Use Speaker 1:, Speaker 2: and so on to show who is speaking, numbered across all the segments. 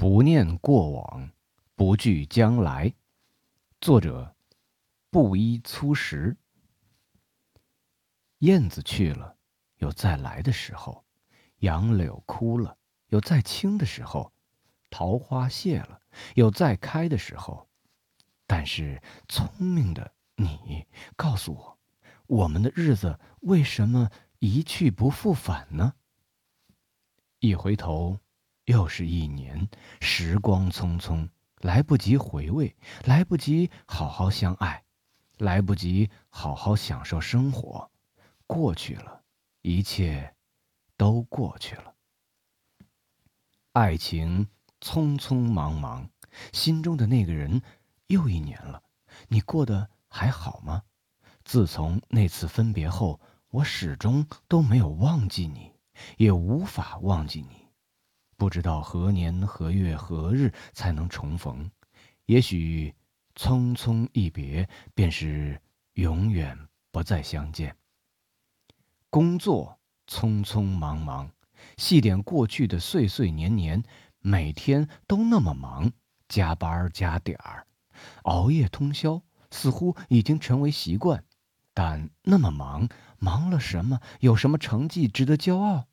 Speaker 1: 不念过往，不惧将来。作者：布衣粗食。燕子去了，有再来的时候；杨柳枯了，有再青的时候；桃花谢了，有再开的时候。但是，聪明的你，告诉我，我们的日子为什么一去不复返呢？一回头。又是一年，时光匆匆，来不及回味，来不及好好相爱，来不及好好享受生活，过去了，一切都过去了。爱情匆匆忙忙，心中的那个人，又一年了，你过得还好吗？自从那次分别后，我始终都没有忘记你，也无法忘记你。不知道何年何月何日才能重逢，也许匆匆一别便是永远不再相见。工作匆匆忙忙，细点过去的岁岁年年，每天都那么忙，加班加点儿，熬夜通宵，似乎已经成为习惯。但那么忙，忙了什么？有什么成绩值得骄傲？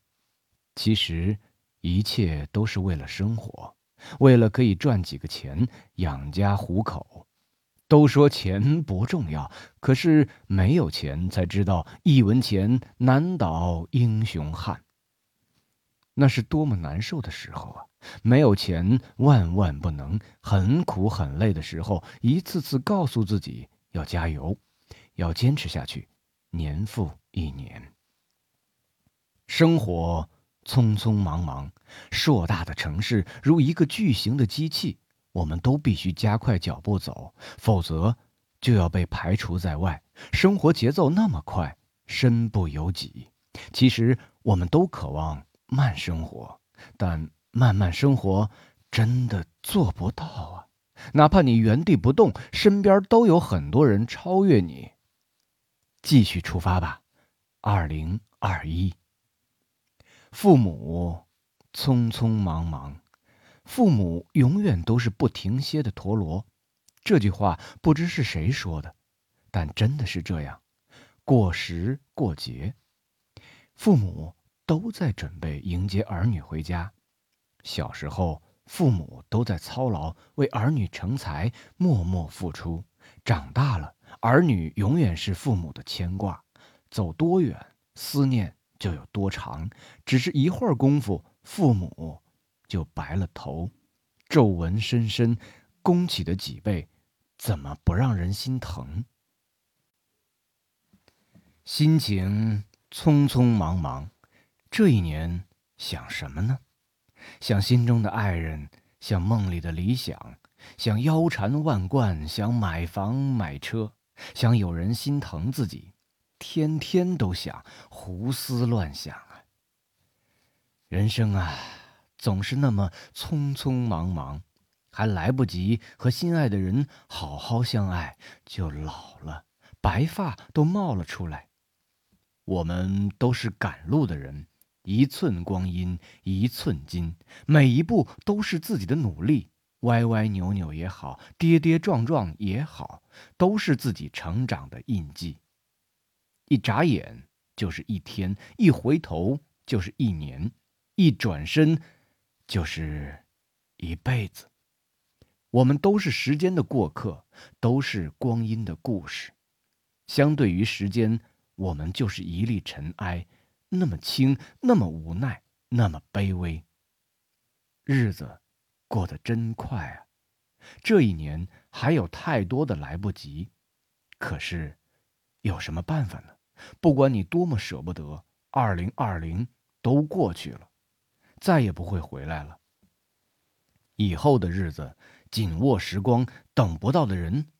Speaker 1: 其实。一切都是为了生活，为了可以赚几个钱养家糊口。都说钱不重要，可是没有钱才知道一文钱难倒英雄汉。那是多么难受的时候啊！没有钱万万不能，很苦很累的时候，一次次告诉自己要加油，要坚持下去。年复一年，生活。匆匆忙忙，硕大的城市如一个巨型的机器，我们都必须加快脚步走，否则就要被排除在外。生活节奏那么快，身不由己。其实我们都渴望慢生活，但慢慢生活真的做不到啊！哪怕你原地不动，身边都有很多人超越你。继续出发吧，二零二一。父母匆匆忙忙，父母永远都是不停歇的陀螺。这句话不知是谁说的，但真的是这样。过时过节，父母都在准备迎接儿女回家。小时候，父母都在操劳，为儿女成才，默默付出。长大了，儿女永远是父母的牵挂，走多远，思念。就有多长，只是一会儿功夫，父母就白了头，皱纹深深，弓起的脊背，怎么不让人心疼？心情匆匆忙忙，这一年想什么呢？想心中的爱人，想梦里的理想，想腰缠万贯，想买房买车，想有人心疼自己。天天都想胡思乱想！人生啊，总是那么匆匆忙忙，还来不及和心爱的人好好相爱，就老了，白发都冒了出来。我们都是赶路的人，一寸光阴一寸金，每一步都是自己的努力，歪歪扭扭也好，跌跌撞撞也好，都是自己成长的印记。一眨眼就是一天，一回头就是一年，一转身就是一辈子。我们都是时间的过客，都是光阴的故事。相对于时间，我们就是一粒尘埃，那么轻，那么无奈，那么卑微。日子过得真快啊！这一年还有太多的来不及，可是有什么办法呢？不管你多么舍不得，二零二零都过去了，再也不会回来了。以后的日子，紧握时光，等不到的人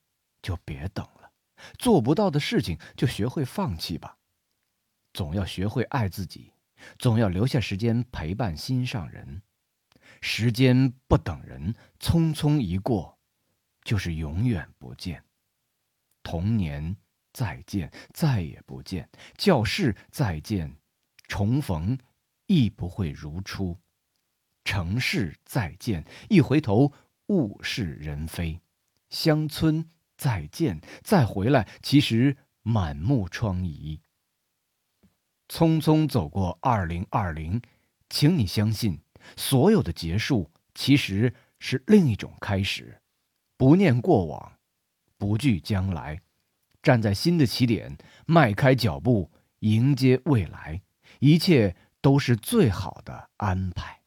Speaker 1: 就别等了，做不到的事情就学会放弃吧。总要学会爱自己，总要留下时间陪伴心上人。时间不等人，匆匆一过，就是永远不见。童年。再见，再也不见；教室再见，重逢亦不会如初。城市再见，一回头物是人非；乡村再见，再回来，其实满目疮痍。匆匆走过二零二零，请你相信，所有的结束其实是另一种开始。不念过往，不惧将来，站在新的起点，迈开脚步迎接未来，一切都是最好的安排。